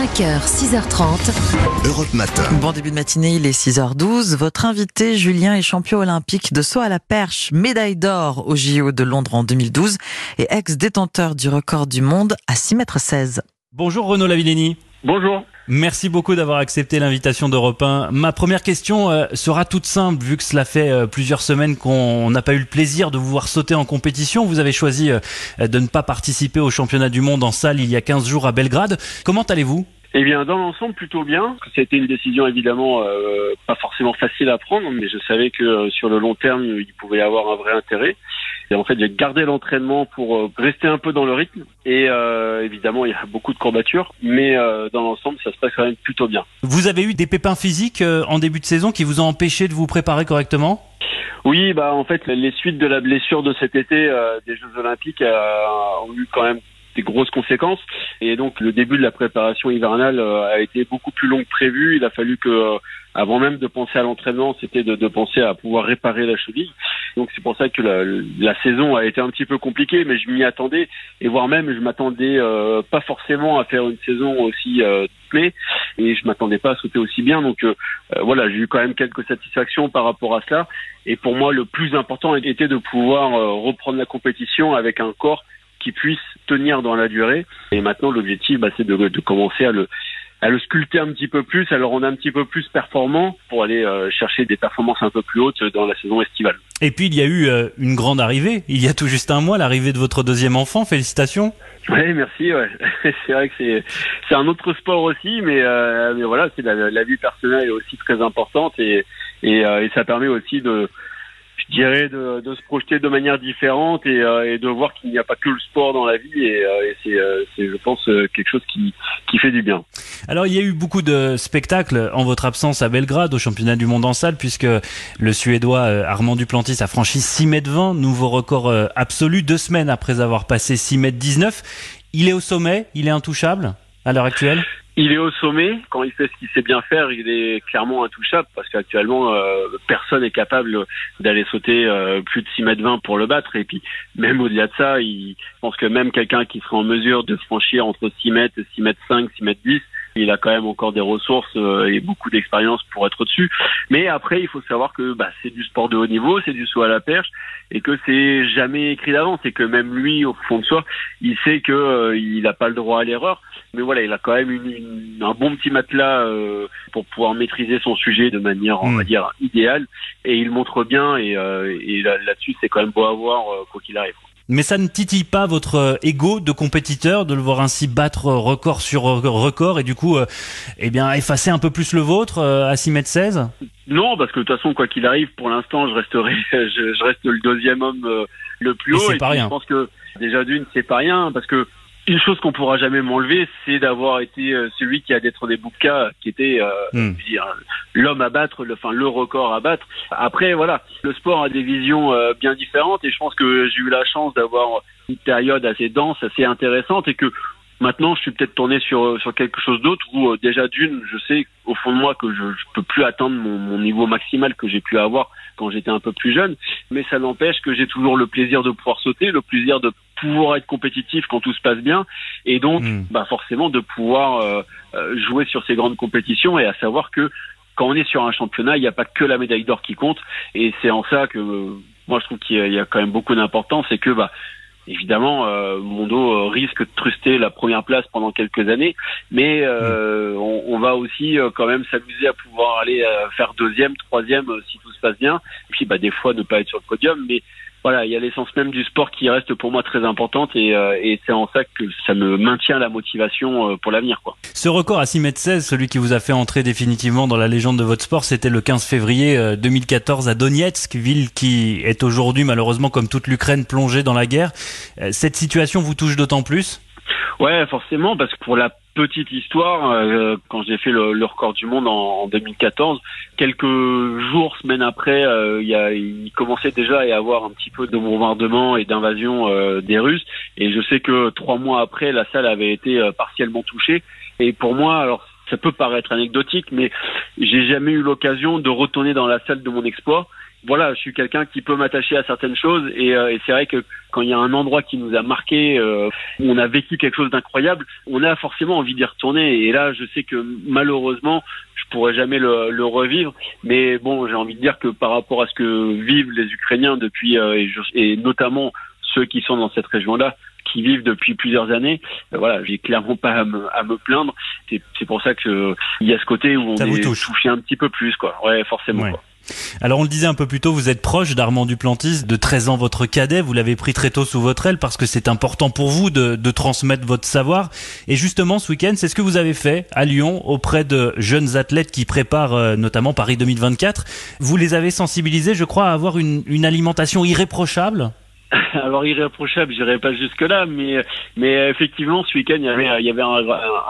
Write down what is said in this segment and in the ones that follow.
5h, 6h30. Europe Matin. Bon début de matinée, il est 6h12. Votre invité, Julien, est champion olympique de saut à la perche, médaille d'or au JO de Londres en 2012 et ex-détenteur du record du monde à 6 mètres 16. Bonjour Renaud Lavilleni. Bonjour. Merci beaucoup d'avoir accepté l'invitation d'Europe 1. Ma première question euh, sera toute simple, vu que cela fait euh, plusieurs semaines qu'on n'a pas eu le plaisir de vous voir sauter en compétition. Vous avez choisi euh, de ne pas participer au championnat du monde en salle il y a 15 jours à Belgrade. Comment allez-vous? Eh bien, dans l'ensemble, plutôt bien. C'était une décision évidemment pas forcément facile à prendre, mais je savais que sur le long terme, il pouvait y avoir un vrai intérêt. Et en fait, j'ai gardé l'entraînement pour euh, rester un peu dans le rythme. Et euh, évidemment, il y a beaucoup de courbatures, mais euh, dans l'ensemble, ça se passe quand même plutôt bien. Vous avez eu des pépins physiques en début de saison qui vous ont empêché de vous préparer correctement? Oui, bah en fait, les suites de la blessure de cet été des Jeux Olympiques ont eu quand même des grosses conséquences. Et donc le début de la préparation hivernale euh, a été beaucoup plus long que prévu. Il a fallu que, euh, avant même de penser à l'entraînement, c'était de, de, penser à pouvoir réparer la cheville. Donc c'est pour ça que la, la, saison a été un petit peu compliquée, mais je m'y attendais et voire même je m'attendais euh, pas forcément à faire une saison aussi euh, et je m'attendais pas à sauter aussi bien. Donc voilà, j'ai eu quand même quelques satisfactions par rapport à cela. Et pour moi, le plus important était de pouvoir reprendre la compétition avec un corps qui puisse tenir dans la durée. Et maintenant, l'objectif, bah, c'est de, de, commencer à le, à le sculpter un petit peu plus, à le rendre un petit peu plus performant pour aller euh, chercher des performances un peu plus hautes dans la saison estivale. Et puis il y a eu euh, une grande arrivée, il y a tout juste un mois, l'arrivée de votre deuxième enfant, félicitations. Oui, merci. Ouais. c'est vrai que c'est c'est un autre sport aussi, mais, euh, mais voilà, c'est la, la, vie personnelle est aussi très importante et et, et ça permet aussi de je dirais, de, de, se projeter de manière différente et, euh, et de voir qu'il n'y a pas que le sport dans la vie et, euh, et euh, c'est, je pense, quelque chose qui, qui fait du bien. Alors, il y a eu beaucoup de spectacles en votre absence à Belgrade au championnat du monde en salle puisque le Suédois Armand Duplantis a franchi 6 mètres 20, nouveau record absolu, deux semaines après avoir passé 6 mètres 19. Il est au sommet, il est intouchable? À l'heure actuelle il est au sommet. Quand il fait ce qu'il sait bien faire, il est clairement intouchable parce qu'actuellement, euh, personne n'est capable d'aller sauter euh, plus de 6 mètres 20 pour le battre. Et puis, même au-delà de ça, il pense que même quelqu'un qui serait en mesure de franchir entre 6 mètres, 6 mètres 5, 6 mètres 10, il a quand même encore des ressources euh, et beaucoup d'expérience pour être au-dessus. Mais après, il faut savoir que bah, c'est du sport de haut niveau, c'est du saut à la perche, et que c'est jamais écrit d'avance, et que même lui, au fond de soi, il sait que euh, il n'a pas le droit à l'erreur. Mais voilà, il a quand même une, un bon petit matelas euh, pour pouvoir maîtriser son sujet de manière, on va hmm. dire, idéale, et il montre bien. Et, et là-dessus, c'est quand même beau à voir quoi qu'il arrive. Mais ça ne titille pas votre euh, ego de compétiteur de le voir ainsi battre euh, record sur record et du coup, euh, eh bien, effacer un peu plus le vôtre à 6 mètres 16 Non, parce que de toute façon, quoi qu'il arrive, pour l'instant, je resterai, je, reste le deuxième homme le plus haut. Et, pas rien. Je pense que déjà d'une, c'est pas rien parce que une chose qu'on pourra jamais m'enlever, c'est d'avoir été euh, celui qui a d'être des bouquins, qui était euh, hmm. l'homme à battre, le, enfin le record à battre. Après, voilà, le sport a des visions euh, bien différentes et je pense que j'ai eu la chance d'avoir une période assez dense, assez intéressante et que Maintenant, je suis peut-être tourné sur sur quelque chose d'autre où déjà d'une, je sais au fond de moi que je, je peux plus atteindre mon, mon niveau maximal que j'ai pu avoir quand j'étais un peu plus jeune, mais ça n'empêche que j'ai toujours le plaisir de pouvoir sauter, le plaisir de pouvoir être compétitif quand tout se passe bien, et donc hmm. bah forcément de pouvoir euh, euh, jouer sur ces grandes compétitions et à savoir que quand on est sur un championnat, il n'y a pas que la médaille d'or qui compte, et c'est en ça que euh, moi je trouve qu'il y, a quand même beaucoup d'importance, c'est que bah évidemment, euh, Mondo risque de truster la première place pendant quelques années, mais euh, hmm. on, on, va aussi quand même s'amuser à pouvoir aller faire deuxième, troisième si tout se passe bien, et puis bah, des fois ne pas être sur le podium, mais voilà, il y a l'essence même du sport qui reste pour moi très importante et, euh, et c'est en ça que ça me maintient la motivation euh, pour l'avenir. Quoi. Ce record à 6 mètres 16, celui qui vous a fait entrer définitivement dans la légende de votre sport, c'était le 15 février 2014 euh, à Donetsk, ville qui est aujourd'hui malheureusement comme toute l'Ukraine plongée dans la guerre. Cette situation vous touche d'autant plus? Ouais, forcément, parce que pour la petite histoire, euh, quand j'ai fait le, record du monde en, 2014, quelques jours, semaines après, euh, il, commençait déjà à y avoir un petit peu de bombardement et d'invasion euh, des Russes. Et je sais que trois mois après, la salle avait été partiellement touchée. Et pour moi, alors ça peut paraître anecdotique, mais j'ai jamais eu l'occasion de retourner dans la salle de mon exploit. Voilà, je suis quelqu'un qui peut m'attacher à certaines choses et, euh, et c'est vrai que quand il y a un endroit qui nous a marqué, euh, où on a vécu quelque chose d'incroyable, on a forcément envie d'y retourner. Et là, je sais que malheureusement, je pourrais jamais le, le revivre. Mais bon, j'ai envie de dire que par rapport à ce que vivent les Ukrainiens depuis euh, et, et notamment ceux qui sont dans cette région-là, qui vivent depuis plusieurs années, euh, voilà, j'ai clairement pas à me, à me plaindre. C'est pour ça que il y a ce côté où on est touché un petit peu plus, quoi. Ouais, forcément. Quoi. Alors on le disait un peu plus tôt, vous êtes proche d'Armand Duplantis, de 13 ans votre cadet, vous l'avez pris très tôt sous votre aile parce que c'est important pour vous de, de, transmettre votre savoir. Et justement ce week-end, c'est ce que vous avez fait à Lyon auprès de jeunes athlètes qui préparent euh, notamment Paris 2024. Vous les avez sensibilisés, je crois, à avoir une, une alimentation irréprochable? Alors irréprochable, j'irai pas jusque là, mais mais effectivement, ce week-end, il y avait il y avait un,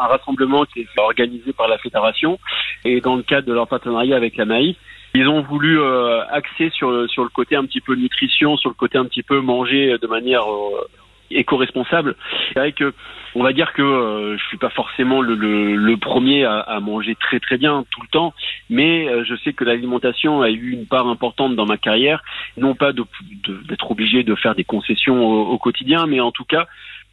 rassemblement qui est organisé par la fédération et dans le cadre de leur partenariat avec la Maïf, ils ont voulu euh, axer sur sur le côté un petit peu nutrition, sur le côté un petit peu manger de manière euh, éco-responsable. C'est vrai que on va dire que euh, je suis pas forcément le, le, le premier à, à, manger très très bien tout le temps, mais euh, je sais que l'alimentation a eu une part importante dans ma carrière, non pas d'être de, obligé de faire des concessions au, au, quotidien, mais en tout cas,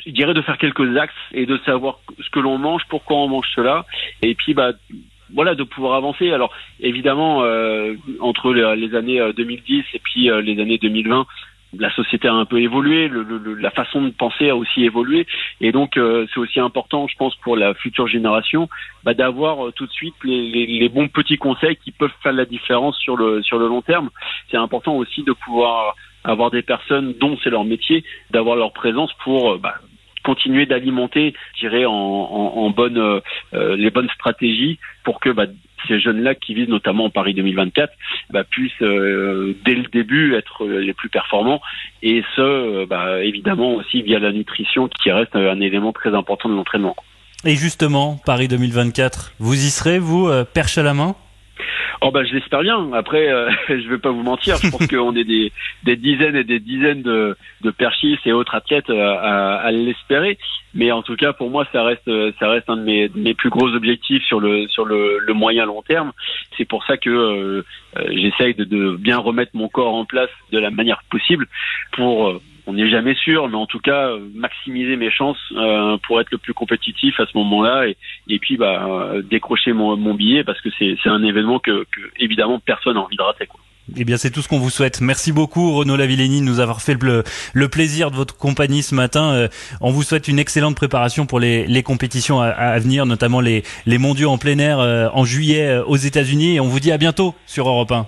je dirais de faire quelques axes et de savoir ce que l'on mange, pourquoi on mange cela, et puis bah voilà de pouvoir avancer. Alors évidemment euh, entre les, années 2010 et puis les années 2020, la société a un peu évolué, le, le, la façon de penser a aussi évolué, et donc euh, c'est aussi important, je pense, pour la future génération, bah, d'avoir euh, tout de suite les, les, les, bons petits conseils qui peuvent faire la différence sur le sur le long terme. C'est important aussi de pouvoir avoir des personnes dont c'est leur métier, d'avoir leur présence pour euh, bah, continuer d'alimenter, je dirais, en, en, bonne, euh, les bonnes stratégies pour que bah, ces jeunes-là qui visent notamment Paris 2024 bah, puissent euh, dès le début être les plus performants et ce, euh, bah, évidemment aussi via la nutrition qui reste un élément très important de l'entraînement. Et justement, Paris 2024, vous y serez, vous, euh, perche à la main? Oh bah je l'espère bien. Après, euh, je vais pas vous mentir. Je pense qu'on est des, des dizaines et des dizaines de, de perchistes et autres athlètes à, à l'espérer. Mais en tout cas, pour moi, ça reste ça reste un de mes, mes plus gros objectifs sur le sur le, le moyen long terme. C'est pour ça que euh, j'essaye de, de bien remettre mon corps en place de la manière possible pour on n'est jamais sûr, mais en tout cas maximiser mes chances euh, pour être le plus compétitif à ce moment-là et, et puis bah, euh, décrocher mon, billet parce que c'est un événement que, évidemment personne n'a envie de rater. Eh bien, c'est tout ce qu'on vous souhaite. Merci beaucoup, Renaud Lavilleni, de nous avoir fait le, le, plaisir de votre compagnie ce matin. Euh, on vous souhaite une excellente préparation pour les, compétitions à, venir, notamment les, les mondiaux en plein air en juillet aux États-Unis. Et on vous dit à bientôt sur Europe 1.